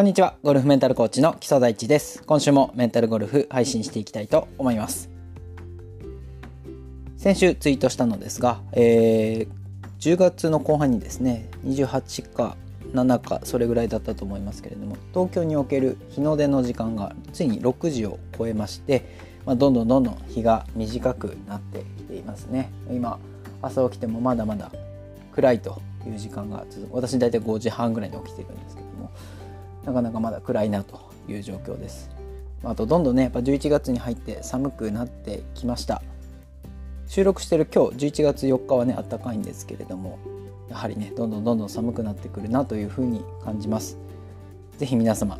こんにちは。ゴルフメンタルコーチの木曽大地です。今週もメンタルゴルフ配信していきたいと思います。先週ツイートしたのですが、えー、10月の後半にですね、28か7かそれぐらいだったと思いますけれども、東京における日の出の時間がついに6時を超えまして、まあ、どんどんどんどん日が短くなってきていますね。今、朝起きてもまだまだ暗いという時間が続く。私大体5時半ぐらいに起きているんですけど、なかなかまだ暗いなという状況です。あとどんどんねやっぱ11月に入って寒くなってきました。収録してる今日11月4日はねあったかいんですけれどもやはりねどんどんどんどん寒くなってくるなというふうに感じます。是非皆様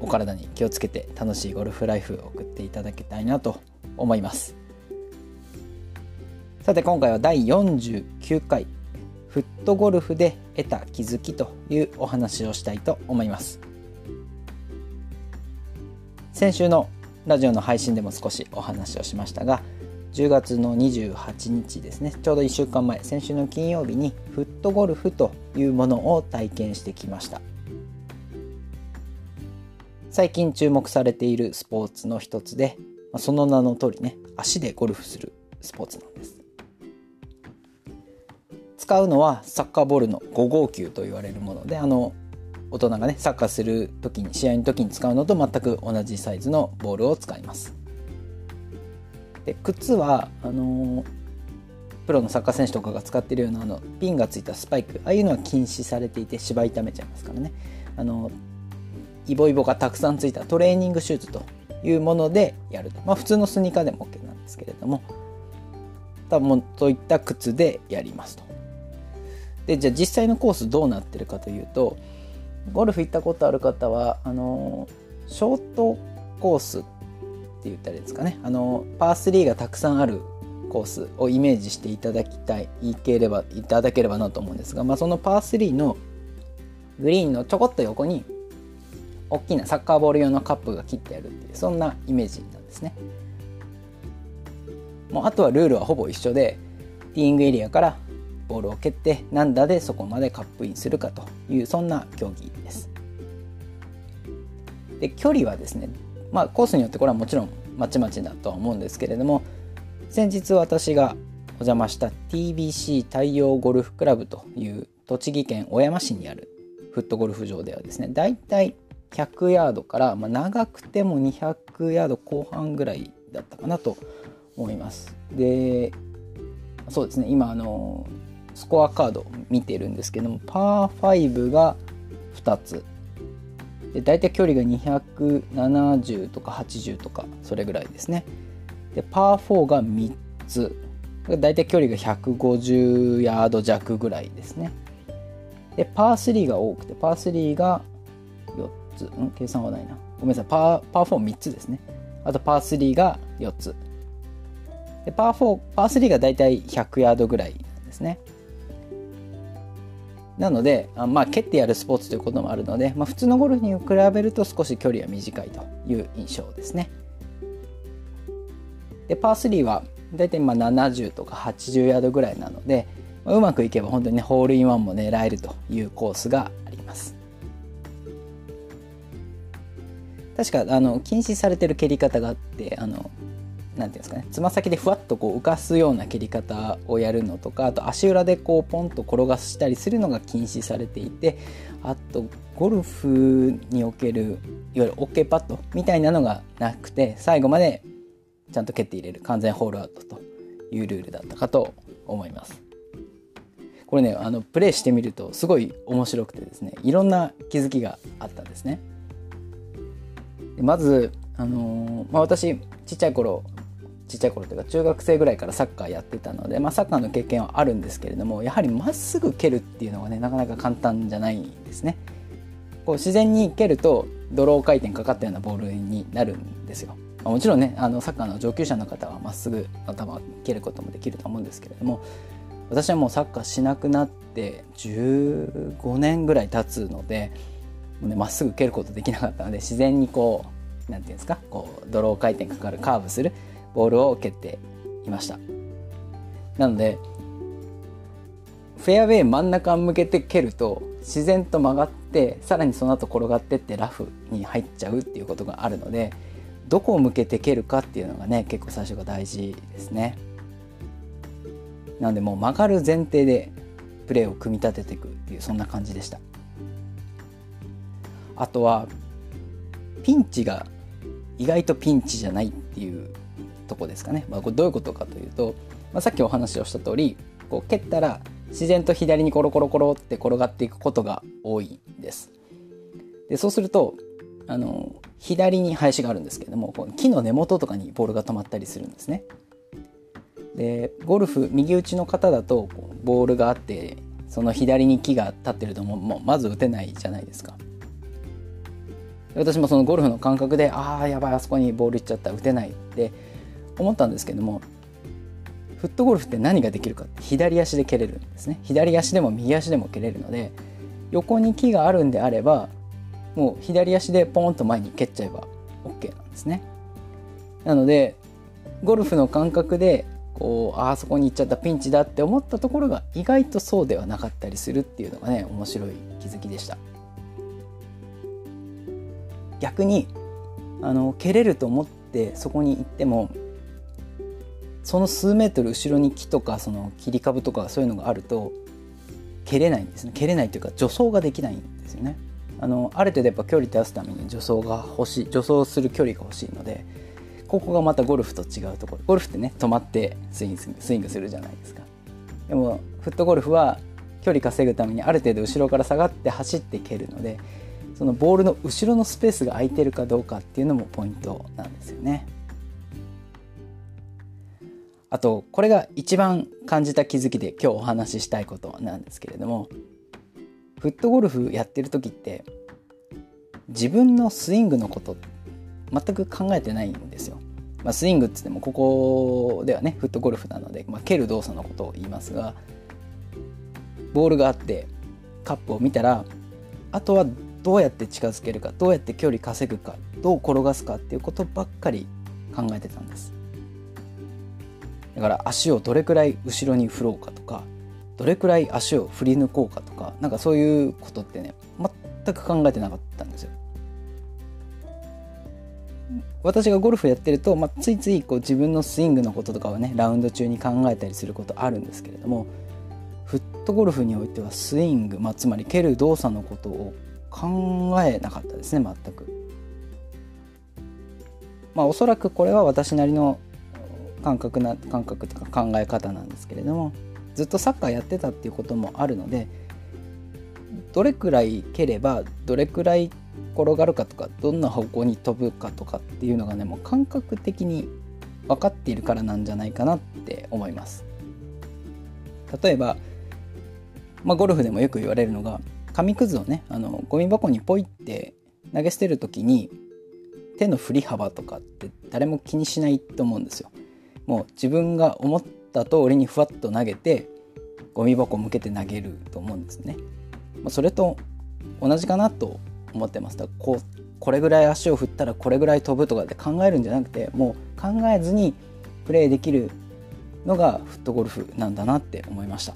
お体に気をつけて楽しいゴルフライフを送っていただきたいなと思います。さて今回は第49回フットゴルフで得た気づきというお話をしたいと思います。先週のラジオの配信でも少しお話をしましたが10月の28日ですね。ちょうど1週間前先週の金曜日にフットゴルフというものを体験してきました。最近注目されているスポーツの一つでその名の通りね足でゴルフするスポーツなんです。使うのはサッカーボールの5号球と言われるものであの大人がねサッカーする時に試合の時に使うのと全く同じサイズのボールを使います。で靴はあのプロのサッカー選手とかが使ってるようなあのピンがついたスパイクああいうのは禁止されていて芝痛めちゃいますからね。あのイボイボがたくさんついたトレーニングシューズというものでやると。まあ普通のスニーカーでも OK なんですけれども。多分そういった靴でやりますと。でじゃあ実際のコースどうなってるかというとゴルフ行ったことある方はあのショートコースって言ったらいいですかねあのパー3がたくさんあるコースをイメージしていただきたいいければいただければなと思うんですが、まあ、そのパー3のグリーンのちょこっと横に大きなサッカーボール用のカップが切ってあるっていうそんなイメージなんですね。もうあとはルールはほぼ一緒でティーイングエリアからボールを蹴って何打でそこまでカップインするかというそんな競技です。で距離はですねまあコースによってこれはもちろんまちまちだとは思うんですけれども先日私がお邪魔した TBC 太陽ゴルフクラブという栃木県小山市にあるフットゴルフ場ではですねだいたい100ヤードから、まあ、長くても200ヤード後半ぐらいだったかなと思います。でそうですね今あのスコアカード見てるんですけどもパー5が2つ。で大体距離が270とか80とかそれぐらいですね。でパー4が3つ。大体距離が150ヤード弱ぐらいですね。でパー3が多くてパー3が4つ。ん？計算はないな。ごめんなさい。パーパー43つですね。あとパー3が4つ。でパー4パー3が大体100ヤードぐらいなんですね。なのでまあ蹴ってやるスポーツということもあるので、まあ、普通のゴルフに比べると少し距離は短いという印象ですね。でパー3は大体まあ70とか80ヤードぐらいなので、まあ、うまくいけば本当にねホールインワンも狙えるというコースがあります。確かあの禁止されてる蹴り方があってあのなんていうんですかねつま先でふわっとこう浮かすような蹴り方をやるのとかあと足裏でこうポンと転がしたりするのが禁止されていてあとゴルフにおけるいわゆる OK パッドみたいなのがなくて最後までちゃんと蹴って入れる完全ホールアウトというルールだったかと思います。これねあのプレイしてみるとすごい面白くてですねいろんな気づきがあったんですね。まず、あのー、まあ、私ちっちゃい頃ちっちゃい頃というか中学生ぐらいからサッカーやってたので、まあ、サッカーの経験はあるんですけれどもやはりまっすぐ蹴るっていうのがねなかなか簡単じゃないんですね。こう自然に蹴るとドロー回転かかったようなボールになるんですよ。もちろんねあのサッカーの上級者の方はまっすぐ頭を蹴ることもできると思うんですけれども私はもうサッカーしなくなって15年ぐらい経つのでま、ね、っすぐ蹴ることできなかったので自然にこう何て言うんですかこうドロー回転かかるカーブするボールを蹴っていましたなのでフェアウェイ真ん中向けて蹴ると自然と曲がってさらにその後転がってってラフに入っちゃうっていうことがあるのでどこを向けて蹴るかっていうのがね結構最初が大事ですね。なんでもう曲がる前提でプレーを組み立てていくっていうそんな感じでした。あとはピンチが意外とピンチじゃないっていうとこですかね。まあ、これどういうことかというと、まあ、さっきお話をした通りこう蹴ったら自然と左にコロコロコロって転がっていくことが多いんです。でそうするとあの左に林があるんですけれどもこの木の根元とかにボールが止まったりするんですね。でゴルフ右打ちの方だとボールがあってその左に木が立ってるとももうまず打てないじゃないですか。私もそのゴルフの感覚でああやばいあそこにボールいっちゃった打てないって思ったんですけどもフットゴルフって何ができるかって左足で蹴れるんですね。左足でも右足でも蹴れるので横に木があるんであればもう左足でポンと前に蹴っちゃえば OK なんですね。なのでゴルフの感覚でこうあそこに行っちゃったピンチだって思ったところが意外とそうではなかったりするっていうのがね面白い気づきでした。逆にあの蹴れると思ってそこに行ってもその数メートル後ろに木とかその切り株とかそういうのがあると蹴れないんですね。蹴れないというか助走ができないんですよね。あのある程度やっぱ距離出すために助走が欲しい助走する距離が欲しいのでここがまたゴルフと違うところ。ゴルフってね止まってスイングスイングするじゃないですか。でもフットゴルフは距離稼ぐためにある程度後ろから下がって走って蹴るのでそのボールの後ろのスペースが空いてるかどうかっていうのもポイントなんですよね。あとこれが一番感じた気づきで今日お話ししたいことなんですけれどもフットゴルフやってる時って自分のスイングのこと全く考えてないんですよ。まあ、スイングっつってもここではねフットゴルフなので、まあ、蹴る動作のことを言いますがボールがあってカップを見たらあとはどうやって近づけるかどうやって距離稼ぐかどう転がすかっていうことばっかり考えてたんです。だから足をどれくらい後ろに振ろうかとかどれくらい足を振り抜こうかとかなんかそういうことってね全く考えてなかったんですよ。私がゴルフやってると、まあ、ついついこう自分のスイングのこととかはねラウンド中に考えたりすることあるんですけれどもフットゴルフにおいてはスイング、まあ、つまり蹴る動作のことを考えなかったですね全く。まあおそらくこれは私なりの感覚な感覚とか考え方なんですけれどもずっとサッカーやってたっていうこともあるのでどれくらい蹴ればどれくらい転がるかとかどんな方向に飛ぶかとかっていうのがねもう感覚的に分かっているからなんじゃないかなって思います。例えば、まあ、ゴルフでもよく言われるのが紙くずをねあのゴミ箱にポイって投げ捨てる時に手の振り幅とかって誰も気にしないと思うんですよ。もう自分が思った通りにふわっと投げてゴミ箱向けて投げると思うんですね。まそれと同じかなと思ってます。だこうこれぐらい足を振ったらこれぐらい飛ぶとかって考えるんじゃなくてもう考えずにプレーできるのがフットゴルフなんだなって思いました。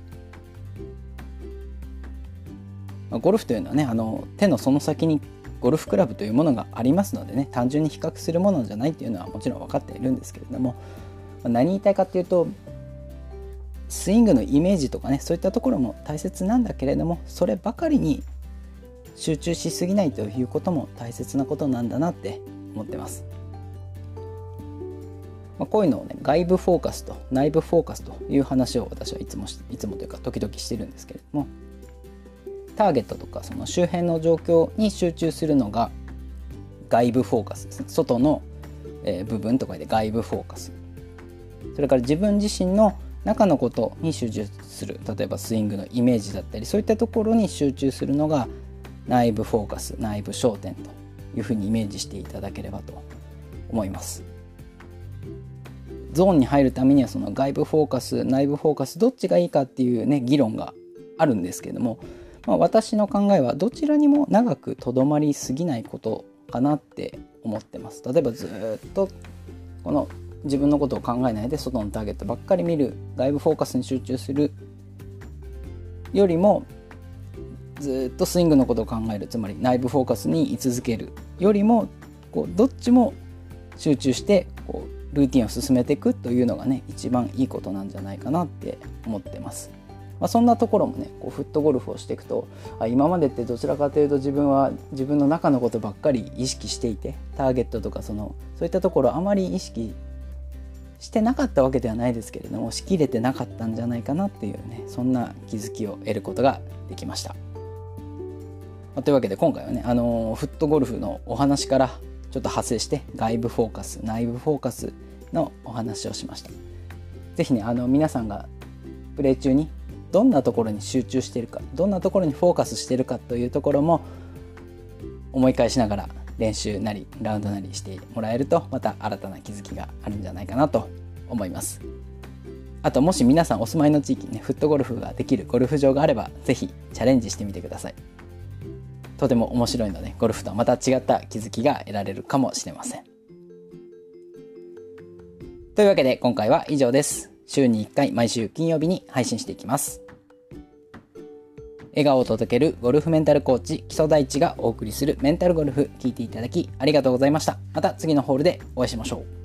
ゴルフというのはねあの手のその先にゴルフクラブというものがありますのでね単純に比較するものじゃないっていうのはもちろん分かっているんですけれども何言いたいかっていうとスイングのイメージとかねそういったところも大切なんだけれどもそればかりに集中しすぎないということも大切なことなんだなって思ってます。まあ、こういうのをね外部フォーカスと内部フォーカスという話を私はいつもいつもというか時々してるんですけれどもターゲットとかその周辺の状況に集中するのが外部フォーカスですね外の部分とかで外部フォーカスそれから自分自身の中のことに集中する。例えばスイングのイメージだったりそういったところに集中するのが内部フォーカス内部焦点というふうにイメージしていただければと思います。ゾーンに入るためにはその外部フォーカス内部フォーカスどっちがいいかっていうね議論があるんですけども、まあ、私の考えはどちらにも長くとどまりすぎないことかなって思ってます。例えばずっとこの自分のことを考えないで外のターゲットばっかり見る外部フォーカスに集中するよりもずっとスイングのことを考えるつまり内部フォーカスに居続けるよりもこうどっちも集中してこうルーティンを進めていくというのがね一番いいことなんじゃないかなって思ってます。まあ、そんなところもねこうフットゴルフをしていくとあ今までってどちらかというと自分は自分の中のことばっかり意識していてターゲットとかそのそういったところあまり意識してなかったわけではないですけれどもしきれてなかったんじゃないかなっていうねそんな気づきを得ることができました。というわけで今回はね、あの、フットゴルフのお話からちょっと派生して外部フォーカス内部フォーカスのお話をしました。是非ねあの皆さんがプレー中にどんなところに集中しているかどんなところにフォーカスしているかというところも思い返しながら練習なりラウンドなりしてもらえるとまた新たな気づきがあるんじゃないかなと思います。あともし皆さんお住まいの地域にねフットゴルフができるゴルフ場があれば是非チャレンジしてみてください。とても面白いのでゴルフとはまた違った気づきが得られるかもしれません。というわけで今回は以上です。週に1回毎週金曜日に配信していきます。笑顔を届けるゴルフメンタルコーチ木曽大地がお送りするメンタルゴルフ聞いていただきありがとうございました。また次のホールでお会いしましょう。